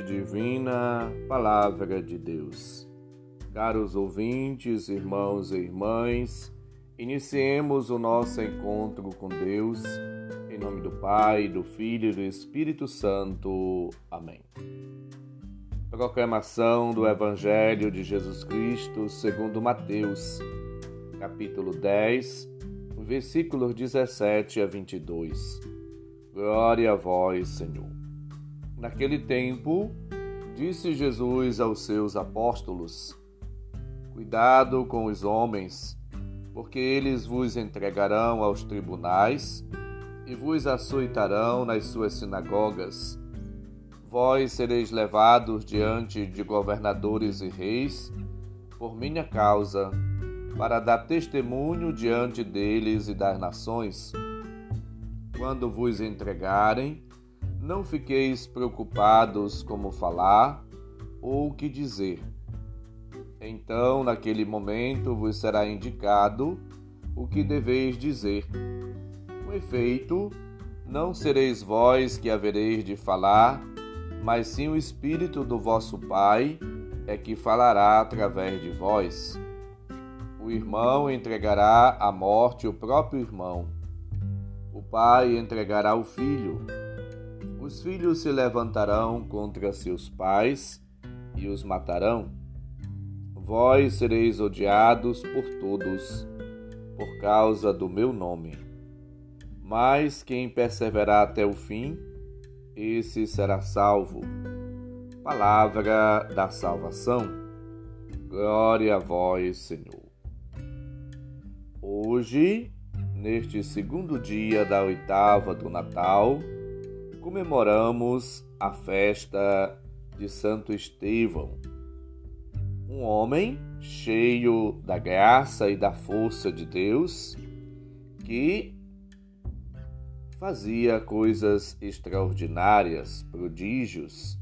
Divina, Palavra de Deus. Caros ouvintes, irmãos e irmãs, iniciemos o nosso encontro com Deus, em nome do Pai, do Filho e do Espírito Santo. Amém. Proclamação do Evangelho de Jesus Cristo segundo Mateus, capítulo 10, versículos 17 a 22. Glória a vós, Senhor. Naquele tempo, disse Jesus aos seus apóstolos: Cuidado com os homens, porque eles vos entregarão aos tribunais e vos açoitarão nas suas sinagogas. Vós sereis levados diante de governadores e reis por minha causa, para dar testemunho diante deles e das nações. Quando vos entregarem, não fiqueis preocupados como falar ou o que dizer. Então, naquele momento, vos será indicado o que deveis dizer. Com efeito, não sereis vós que havereis de falar, mas sim o Espírito do vosso Pai é que falará através de vós. O irmão entregará à morte o próprio irmão. O pai entregará o filho os filhos se levantarão contra seus pais e os matarão. Vós sereis odiados por todos, por causa do meu nome. Mas quem perseverar até o fim, esse será salvo. Palavra da salvação. Glória a vós, Senhor. Hoje, neste segundo dia da oitava do Natal, comemoramos a festa de Santo Estevão, um homem cheio da graça e da força de Deus que fazia coisas extraordinárias, prodígios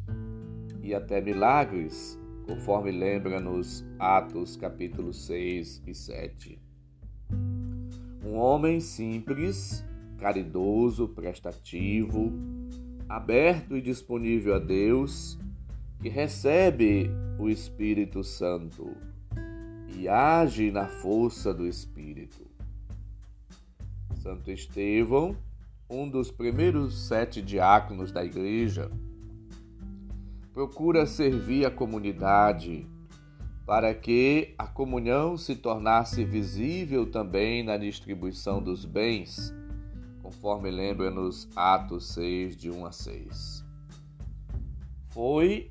e até milagres, conforme lembra-nos Atos capítulo 6 e 7. Um homem simples, caridoso, prestativo, aberto e disponível a Deus, que recebe o Espírito Santo e age na força do Espírito. Santo Estevão, um dos primeiros sete diáconos da igreja, procura servir a comunidade para que a comunhão se tornasse visível também na distribuição dos bens conforme lembra-nos Atos 6, de 1 a 6. Foi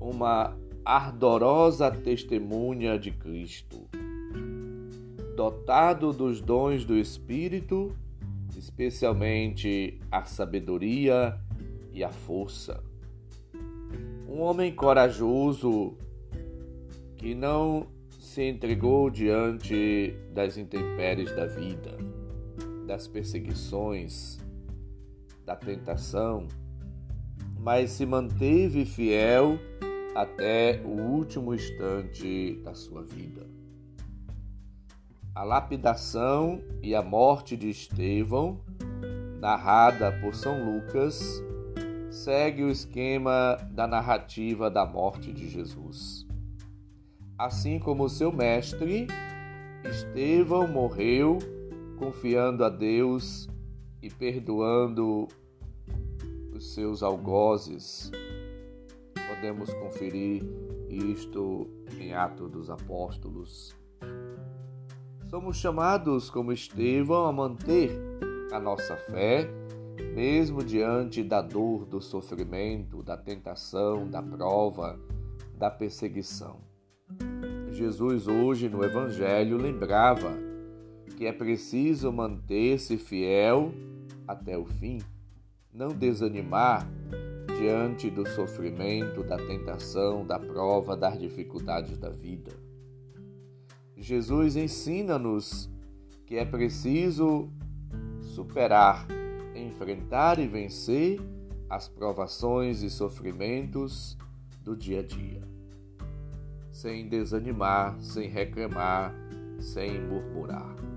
uma ardorosa testemunha de Cristo, dotado dos dons do Espírito, especialmente a sabedoria e a força. Um homem corajoso que não se entregou diante das intempéries da vida das perseguições, da tentação, mas se manteve fiel até o último instante da sua vida. A lapidação e a morte de Estevão, narrada por São Lucas, segue o esquema da narrativa da morte de Jesus. Assim como seu mestre, Estevão morreu confiando a Deus e perdoando os seus algozes. Podemos conferir isto em Atos dos Apóstolos. Somos chamados, como Estevão, a manter a nossa fé, mesmo diante da dor, do sofrimento, da tentação, da prova, da perseguição. Jesus, hoje no Evangelho, lembrava que é preciso manter-se fiel até o fim, não desanimar diante do sofrimento, da tentação, da prova, das dificuldades da vida. Jesus ensina-nos que é preciso superar, enfrentar e vencer as provações e sofrimentos do dia a dia, sem desanimar, sem reclamar, sem murmurar.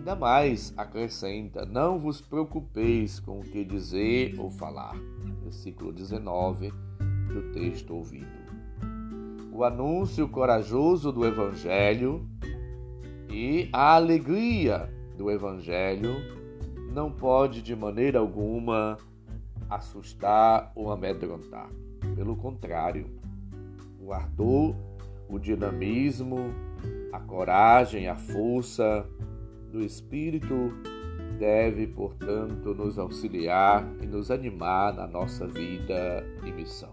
Ainda mais acrescenta: Não vos preocupeis com o que dizer ou falar. Versículo 19 do texto ouvido. O anúncio corajoso do Evangelho e a alegria do Evangelho não pode de maneira alguma assustar ou amedrontar. Pelo contrário, o ardor, o dinamismo, a coragem, a força do Espírito deve, portanto, nos auxiliar e nos animar na nossa vida e missão.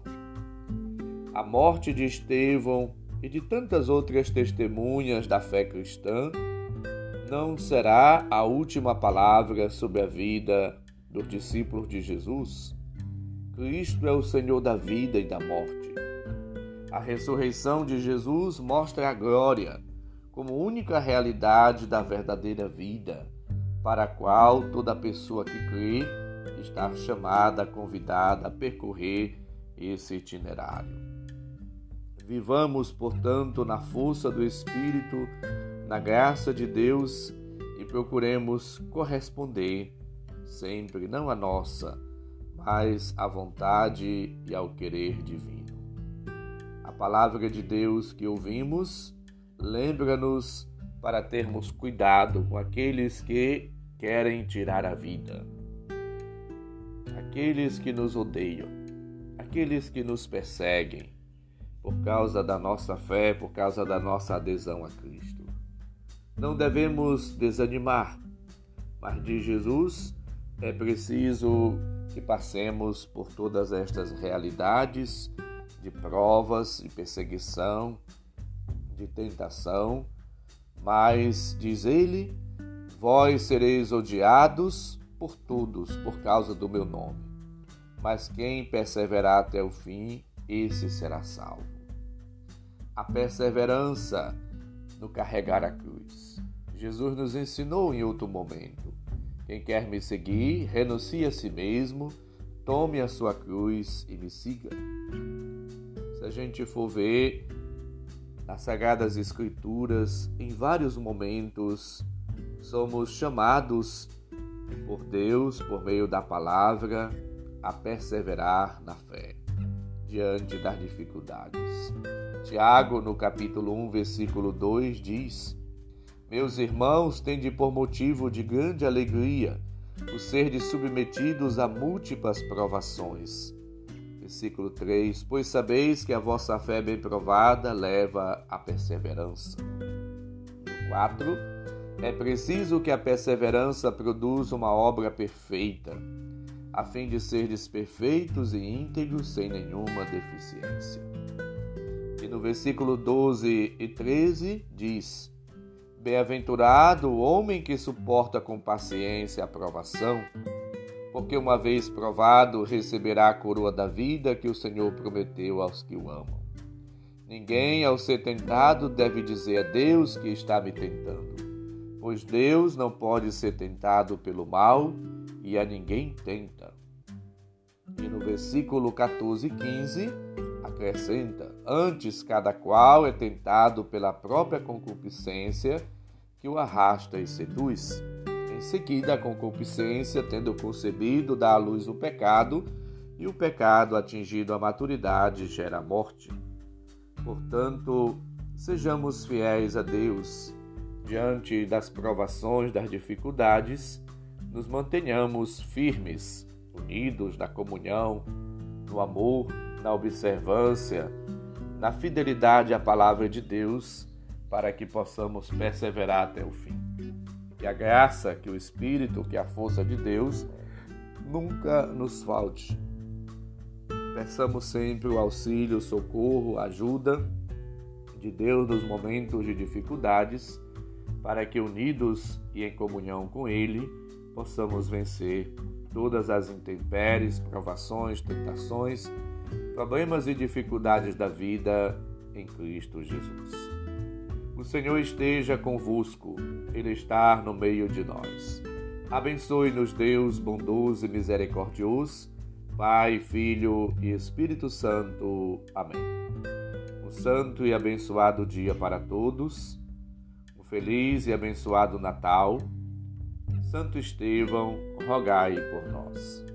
A morte de Estevão e de tantas outras testemunhas da fé cristã não será a última palavra sobre a vida dos discípulos de Jesus? Cristo é o Senhor da vida e da morte. A ressurreição de Jesus mostra a glória como única realidade da verdadeira vida para a qual toda pessoa que crê está chamada, convidada a percorrer esse itinerário. Vivamos, portanto, na força do Espírito, na graça de Deus e procuremos corresponder sempre, não a nossa, mas à vontade e ao querer divino. A palavra de Deus que ouvimos lembra-nos para termos cuidado com aqueles que querem tirar a vida. Aqueles que nos odeiam, aqueles que nos perseguem por causa da nossa fé, por causa da nossa adesão a Cristo. Não devemos desanimar, mas de Jesus é preciso que passemos por todas estas realidades de provas, de perseguição, de tentação, mas, diz ele, Vós sereis odiados por todos por causa do meu nome, mas quem perseverar até o fim, esse será salvo. A perseverança no carregar a cruz. Jesus nos ensinou em outro momento: quem quer me seguir, renuncie a si mesmo, tome a sua cruz e me siga. Se a gente for ver nas Sagradas Escrituras, em vários momentos, somos chamados por Deus, por meio da palavra, a perseverar na fé diante das dificuldades. Tiago, no capítulo 1, versículo 2, diz: Meus irmãos, tende por motivo de grande alegria o ser de submetidos a múltiplas provações. Versículo 3: Pois sabeis que a vossa fé bem provada leva à perseverança. No 4, é preciso que a perseverança produza uma obra perfeita, a fim de ser perfeitos e íntegros sem nenhuma deficiência. E no versículo 12 e 13 diz: Bem-aventurado o homem que suporta com paciência a provação, porque uma vez provado receberá a coroa da vida que o Senhor prometeu aos que o amam. Ninguém, ao ser tentado, deve dizer a Deus que está me tentando pois Deus não pode ser tentado pelo mal e a ninguém tenta. E no versículo 14 e 15 acrescenta: Antes cada qual é tentado pela própria concupiscência que o arrasta e seduz. Em seguida, a concupiscência, tendo concebido, dá à luz o pecado, e o pecado, atingido a maturidade, gera morte. Portanto, sejamos fiéis a Deus diante das provações, das dificuldades, nos mantenhamos firmes, unidos na comunhão, no amor, na observância, na fidelidade à palavra de Deus, para que possamos perseverar até o fim. Que a graça, que o Espírito, que a força de Deus nunca nos falte. Peçamos sempre o auxílio, o socorro, a ajuda de Deus nos momentos de dificuldades para que, unidos e em comunhão com Ele, possamos vencer todas as intempéries, provações, tentações, problemas e dificuldades da vida em Cristo Jesus. Senhor esteja convosco, Ele está no meio de nós. Abençoe-nos, Deus bondoso e misericordioso, Pai, Filho e Espírito Santo. Amém. Um santo e abençoado dia para todos feliz e abençoado Natal. Santo Estevão, rogai por nós.